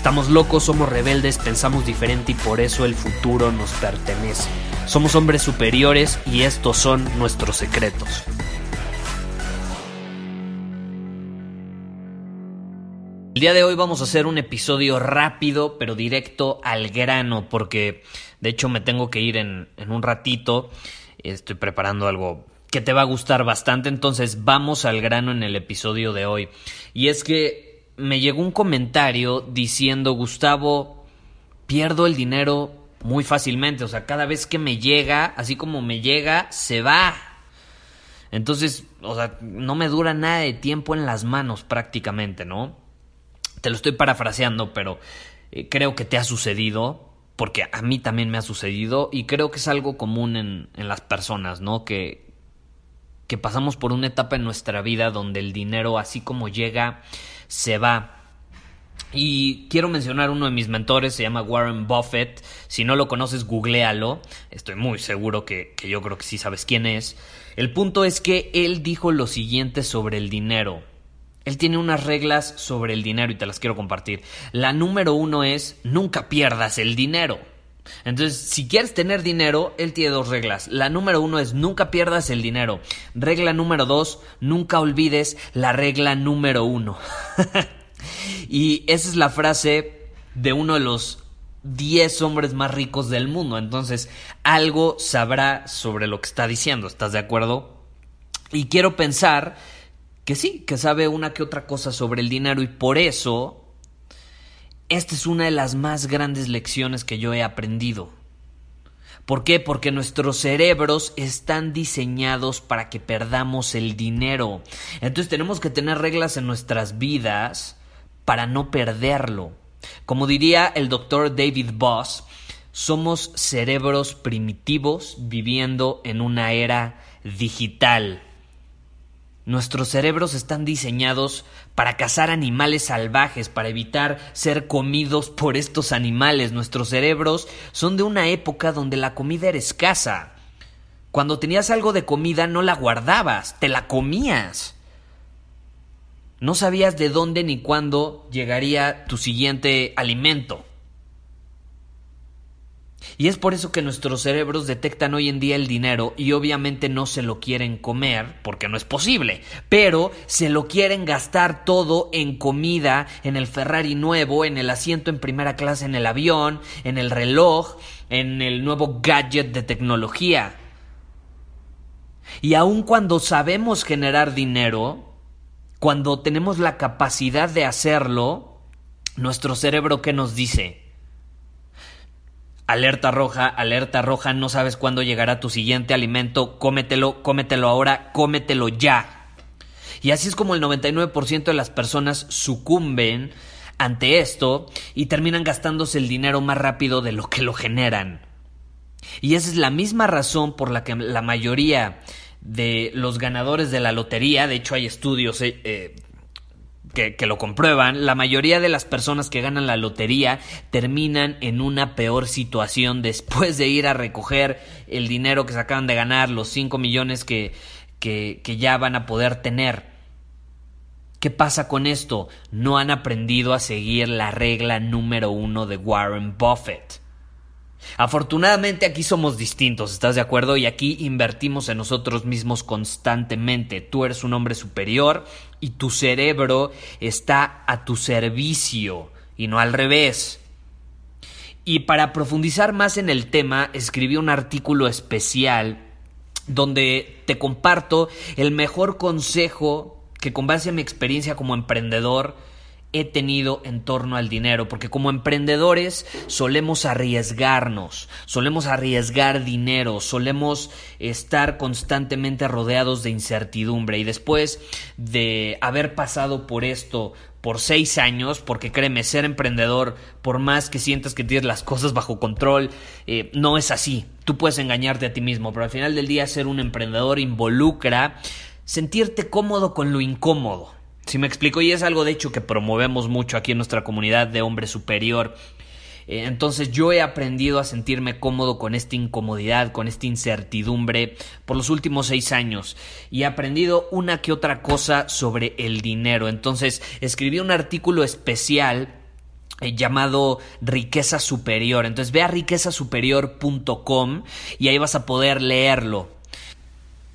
Estamos locos, somos rebeldes, pensamos diferente y por eso el futuro nos pertenece. Somos hombres superiores y estos son nuestros secretos. El día de hoy vamos a hacer un episodio rápido pero directo al grano porque de hecho me tengo que ir en, en un ratito. Estoy preparando algo que te va a gustar bastante, entonces vamos al grano en el episodio de hoy. Y es que me llegó un comentario diciendo, Gustavo, pierdo el dinero muy fácilmente, o sea, cada vez que me llega, así como me llega, se va. Entonces, o sea, no me dura nada de tiempo en las manos prácticamente, ¿no? Te lo estoy parafraseando, pero eh, creo que te ha sucedido, porque a mí también me ha sucedido, y creo que es algo común en, en las personas, ¿no? Que, que pasamos por una etapa en nuestra vida donde el dinero, así como llega, se va. Y quiero mencionar uno de mis mentores, se llama Warren Buffett. Si no lo conoces, googlealo. Estoy muy seguro que, que, yo creo que sí sabes quién es. El punto es que él dijo lo siguiente sobre el dinero. Él tiene unas reglas sobre el dinero y te las quiero compartir. La número uno es nunca pierdas el dinero. Entonces, si quieres tener dinero, él tiene dos reglas. La número uno es nunca pierdas el dinero. Regla número dos, nunca olvides la regla número uno. y esa es la frase de uno de los 10 hombres más ricos del mundo. Entonces, algo sabrá sobre lo que está diciendo. ¿Estás de acuerdo? Y quiero pensar que sí, que sabe una que otra cosa sobre el dinero y por eso esta es una de las más grandes lecciones que yo he aprendido. ¿Por qué? Porque nuestros cerebros están diseñados para que perdamos el dinero. Entonces tenemos que tener reglas en nuestras vidas para no perderlo. Como diría el doctor David Boss, somos cerebros primitivos viviendo en una era digital. Nuestros cerebros están diseñados para cazar animales salvajes, para evitar ser comidos por estos animales. Nuestros cerebros son de una época donde la comida era escasa. Cuando tenías algo de comida no la guardabas, te la comías. No sabías de dónde ni cuándo llegaría tu siguiente alimento. Y es por eso que nuestros cerebros detectan hoy en día el dinero y obviamente no se lo quieren comer, porque no es posible, pero se lo quieren gastar todo en comida, en el Ferrari nuevo, en el asiento en primera clase en el avión, en el reloj, en el nuevo gadget de tecnología. Y aun cuando sabemos generar dinero, cuando tenemos la capacidad de hacerlo, nuestro cerebro ¿qué nos dice? Alerta roja, alerta roja, no sabes cuándo llegará tu siguiente alimento, cómetelo, cómetelo ahora, cómetelo ya. Y así es como el 99% de las personas sucumben ante esto y terminan gastándose el dinero más rápido de lo que lo generan. Y esa es la misma razón por la que la mayoría de los ganadores de la lotería, de hecho hay estudios eh, eh, que, lo comprueban, la mayoría de las personas que ganan la lotería terminan en una peor situación después de ir a recoger el dinero que se acaban de ganar, los 5 millones que, que, que ya van a poder tener. ¿Qué pasa con esto? No han aprendido a seguir la regla número uno de Warren Buffett. Afortunadamente aquí somos distintos, ¿estás de acuerdo? Y aquí invertimos en nosotros mismos constantemente. Tú eres un hombre superior y tu cerebro está a tu servicio y no al revés. Y para profundizar más en el tema, escribí un artículo especial donde te comparto el mejor consejo que con base a mi experiencia como emprendedor he tenido en torno al dinero, porque como emprendedores solemos arriesgarnos, solemos arriesgar dinero, solemos estar constantemente rodeados de incertidumbre y después de haber pasado por esto por seis años, porque créeme, ser emprendedor, por más que sientas que tienes las cosas bajo control, eh, no es así. Tú puedes engañarte a ti mismo, pero al final del día ser un emprendedor involucra sentirte cómodo con lo incómodo. Si me explico, y es algo de hecho que promovemos mucho aquí en nuestra comunidad de hombre superior. Eh, entonces yo he aprendido a sentirme cómodo con esta incomodidad, con esta incertidumbre por los últimos seis años y he aprendido una que otra cosa sobre el dinero. Entonces escribí un artículo especial eh, llamado riqueza superior. Entonces ve a riquezasuperior.com y ahí vas a poder leerlo.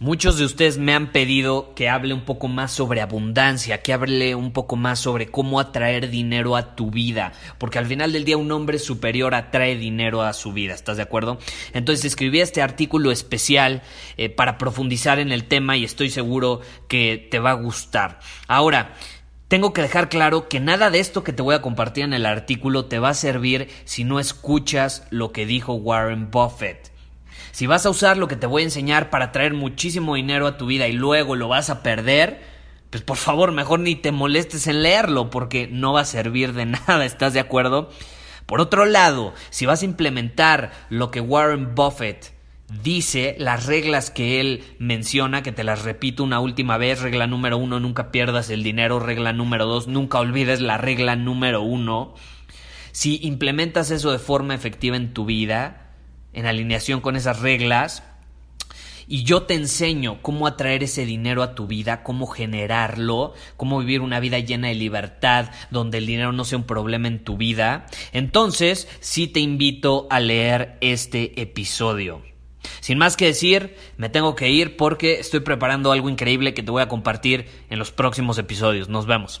Muchos de ustedes me han pedido que hable un poco más sobre abundancia, que hable un poco más sobre cómo atraer dinero a tu vida, porque al final del día un hombre superior atrae dinero a su vida, ¿estás de acuerdo? Entonces escribí este artículo especial eh, para profundizar en el tema y estoy seguro que te va a gustar. Ahora, tengo que dejar claro que nada de esto que te voy a compartir en el artículo te va a servir si no escuchas lo que dijo Warren Buffett. Si vas a usar lo que te voy a enseñar para traer muchísimo dinero a tu vida y luego lo vas a perder, pues por favor, mejor ni te molestes en leerlo porque no va a servir de nada, ¿estás de acuerdo? Por otro lado, si vas a implementar lo que Warren Buffett dice, las reglas que él menciona, que te las repito una última vez, regla número uno, nunca pierdas el dinero, regla número dos, nunca olvides la regla número uno, si implementas eso de forma efectiva en tu vida, en alineación con esas reglas y yo te enseño cómo atraer ese dinero a tu vida, cómo generarlo, cómo vivir una vida llena de libertad, donde el dinero no sea un problema en tu vida, entonces sí te invito a leer este episodio. Sin más que decir, me tengo que ir porque estoy preparando algo increíble que te voy a compartir en los próximos episodios. Nos vemos.